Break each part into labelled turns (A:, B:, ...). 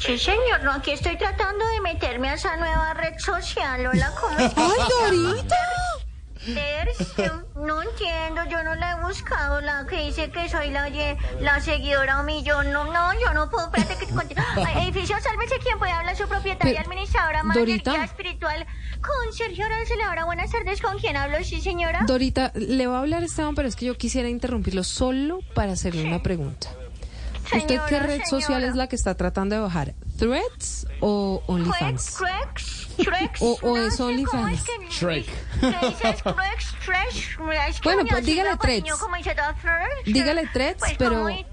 A: Sí, señor, no, aquí estoy tratando de meterme a esa nueva red social. Hola, ¿cómo estás?
B: ¡Ay, Dorita!
A: No entiendo, yo no la he buscado, la que dice que soy la, la seguidora millón. No, no, yo no puedo, espérate que te edificio, sálvese quien puede hablar, su propietaria, administradora, guía espiritual, con Sergio Arancela. Buenas tardes, ¿con quién hablo? Sí, señora.
B: Dorita, le va a hablar Esteban, pero es que yo quisiera interrumpirlo solo para hacerle una pregunta. ¿Usted qué
A: Señora,
B: red social
A: señora.
B: es la que está tratando de bajar? ¿Threads o OnlyFans?
A: Crex, Crex,
B: O- o
A: no
B: es OnlyFans.
A: es que-
C: Shrek.
A: ¿Qué dices? Crex, Tresh, es que
B: Bueno, pues dígale Threads. Dígale Threads,
A: Pues,
B: pero,
A: y-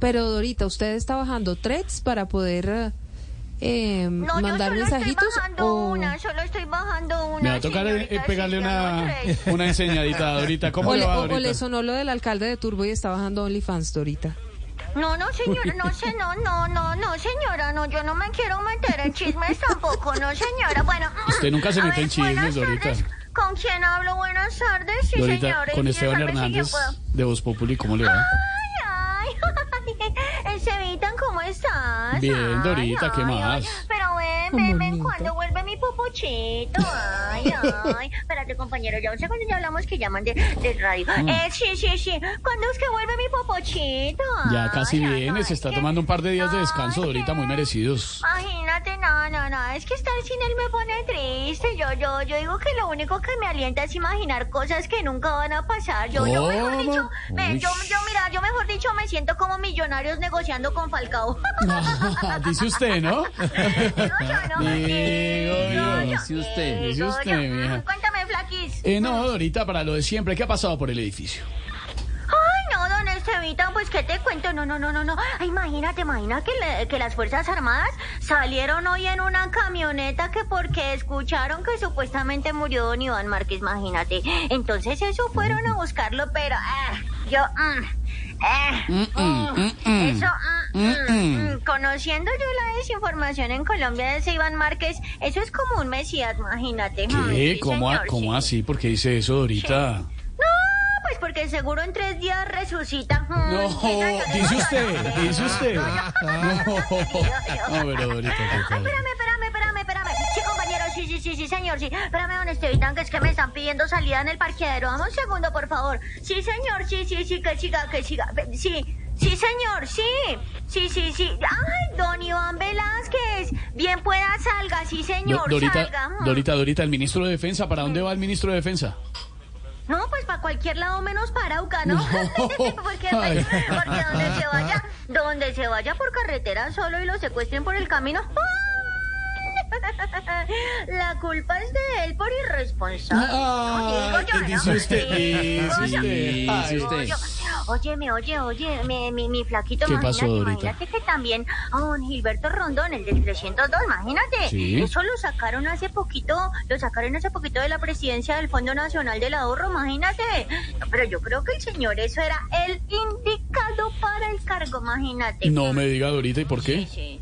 B: pero Dorita, ¿usted está bajando Threads para poder eh, eh,
A: No, yo
B: mandar
A: solo
B: mensajitos?
A: estoy bajando
B: o...
A: una, solo estoy bajando una.
C: Me va a tocar eh,
A: señorita,
C: pegarle
A: sí, ya no
C: una, una enseñadita ahorita. ¿Cómo
B: o
C: le va,
B: o- o le
C: Dorita?
B: sonó lo del alcalde de Turbo y está bajando OnlyFans, Dorita.
A: No, no, señora, no sé, no, no, no, no, señora, no, yo no me quiero meter en chismes tampoco, no, señora. Bueno,
C: Usted nunca se mete
A: ver,
C: en chismes, Dorita.
A: ¿Con quién hablo? Buenas tardes, sí,
C: Dorita,
A: señora.
C: con Esteban Hernández de Voz Populi, ¿cómo le va?
A: Ay, ay, Estevitan, ¿cómo estás?
C: Bien, Dorita, ¿qué más?
A: Pero ven, ven, ven, cuando vuelve mi popochito. Ay, ay. Espérate, compañero, ya un segundo, ya hablamos que llaman de, de radio. Eh, sí, sí, sí. ¿Cuándo es que vuelve mi popochito?
C: Mm. Ya casi
A: Ay, ay,
C: viene,
A: ay,
C: se está tomando un par de días de descanso,
A: Ay,
C: Dorita,
A: ¿qué?
C: muy merecidos.
A: Imagínate, no, no, no, es que estar sin él me pone triste. Yo, yo, yo digo que lo único que me alienta es imaginar cosas que nunca van a pasar. Yo, yo mejor dicho, me- yo, yo, mira, yo mejor dicho me siento como millonarios negociando con Falcao.
C: Dice usted, ¿no?
A: Digo yo, ¿no?
C: Digo yo.
D: Dice usted.
C: Dice usted,
A: Cuéntame, Flaquis.
C: Eh, no, Dorita, para lo de siempre, ¿qué ha pasado por el edificio?
A: Estevita, pues qué te cuento, no, no, no, no, no. Ay, imagínate, imagina que, le- que las Fuerzas Armadas salieron hoy en una camioneta que porque escucharon que supuestamente murió don Iván Márquez, imagínate. Entonces eso fueron a buscarlo, pero ah, yo, mm, eh,
C: Mm, mm,
A: eso, mm, conociendo yo la desinformación en Colombia de ese Iván Márquez, eso es como un mesías, imagínate.
C: ¿Qué?
A: sí,
C: ¿Cómo,
A: señor,
C: ¿Cómo
A: sí.
C: así? ¿Por qué dice eso, Dorita?
A: No, pues porque seguro en tres días resucita. Mm,
C: No, dice usted, dice usted.
A: No,
C: pero Dorita,
A: espérame, espérame, espérame, espérame. Sí, compañero, sí, sí, sí, sí, señor, sí. Espérame, don Estevitan, que es que me están pidiendo salida en el parqueadero. Dame un segundo, por favor. Sí, señor, sí, sí, sí, que siga, que siga. Sí, sí, señor, sí. Sí, sí, sí. Ay, don Iván Velázquez. Bien pueda salga, sí,
C: Do-
A: señor,
C: Dorita,
A: salga. Mm.
C: Dorita, Dorita, el ministro de Defensa, ¿para dónde va el ministro de Defensa?
A: No, pues para cualquier lado menos para Arauca, ¿no?
C: No.
A: porque, porque donde se vaya, donde se vaya por carretera solo y lo secuestren por el camino. La culpa es de él por irresponsable.
C: Ah,
A: ¿no? Digo yo,
C: dice
A: ¿no?
C: usted, dice usted.
A: Yo. Óyeme, oye, oye, mi, mi, mi flaquito,
C: ¿Qué pasó,
A: imagínate, imagínate que también a don Gilberto Rondón, el del 302, imagínate.
C: Sí.
A: Eso lo sacaron hace poquito, lo sacaron hace poquito de la presidencia del Fondo Nacional del Ahorro, imagínate. No, pero yo creo que el señor eso era el indicado para el cargo, imagínate.
C: No me diga, Dorita, ¿y por qué?
A: Sí, sí.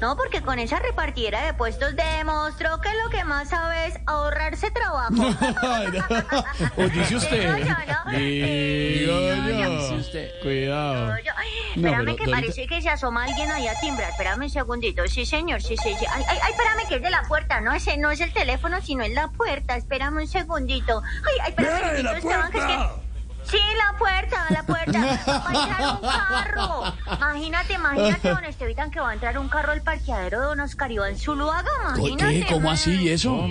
A: No, porque con esa repartidera de puestos demostró que lo que más sabe es ahorrarse trabajo.
C: O dice usted.
A: Digo yo, ¿no?
C: Digo
A: Digo
C: yo.
D: Dice usted.
C: Cuidado.
A: Yo- ay,
C: No,
A: espérame que parece que se asoma alguien ahí a timbrar. Espérame un segundito. Sí, señor, sí, sí, sí. Ay, ay, ay, espérame que es de la puerta. No, ese no es el teléfono, sino es la puerta. Espérame un segundito. Ay, ay, espérame.
C: ¡Eh, la
A: Tito Esteban, que es que-! Sí, la puerta, la puerta. Va a entrar un carro. Imagínate, imagínate, don Estevitan, que va a entrar un carro al parqueadero de don Oscar Iván Zuluaga. Imagínate.
C: ¿Qué? ¿Cómo así? ¿Y eso?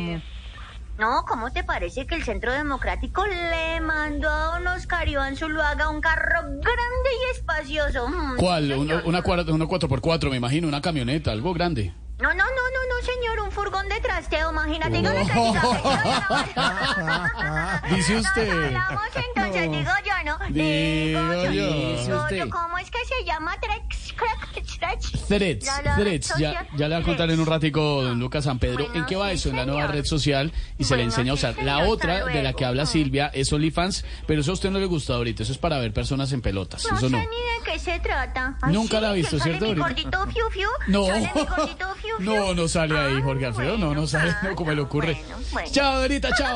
A: No, ¿cómo te parece que el Centro Democrático le mandó a don Oscar Iván Zuluaga un carro grande y espacioso? Mm,
C: ¿Cuál? Una, una, una 4x4, me imagino, una camioneta, algo grande.
A: No, no, no, no, no, señor, un furgón de trasteo, imagínate. Yo le
C: No. Dice usted.
A: Hablamos entonces, digo yo, ¿no?
C: Digo yo.
A: Digo
D: Dice
A: yo,
D: usted.
A: ¿cómo es que se llama? Trex.
C: Threads,
A: La-
C: Threads, ya, ya le va a contar en un ratico don Lucas San Pedro
A: Bueno,
C: en qué va
A: sí,
C: eso en la nueva
A: señor.
C: red social y se le enseña a
A: sí,
C: usar. La otra de la que habla
A: Mm.
C: Silvia es OnlyFans, pero eso a usted no le gusta ahorita, eso es para ver personas en pelotas,
A: No
C: eso
A: sé ni de qué se trata. Ay,
C: Nunca
A: sí,
C: la ha visto, ¿cierto,
A: mi
C: ahorita?
A: gordito fiu fiu?
C: No, no, no sale ahí
A: Ah,
C: Jorge Alfredo, no,
A: bueno,
C: no sale, no, como le ocurre. Chao, Dorita, chao.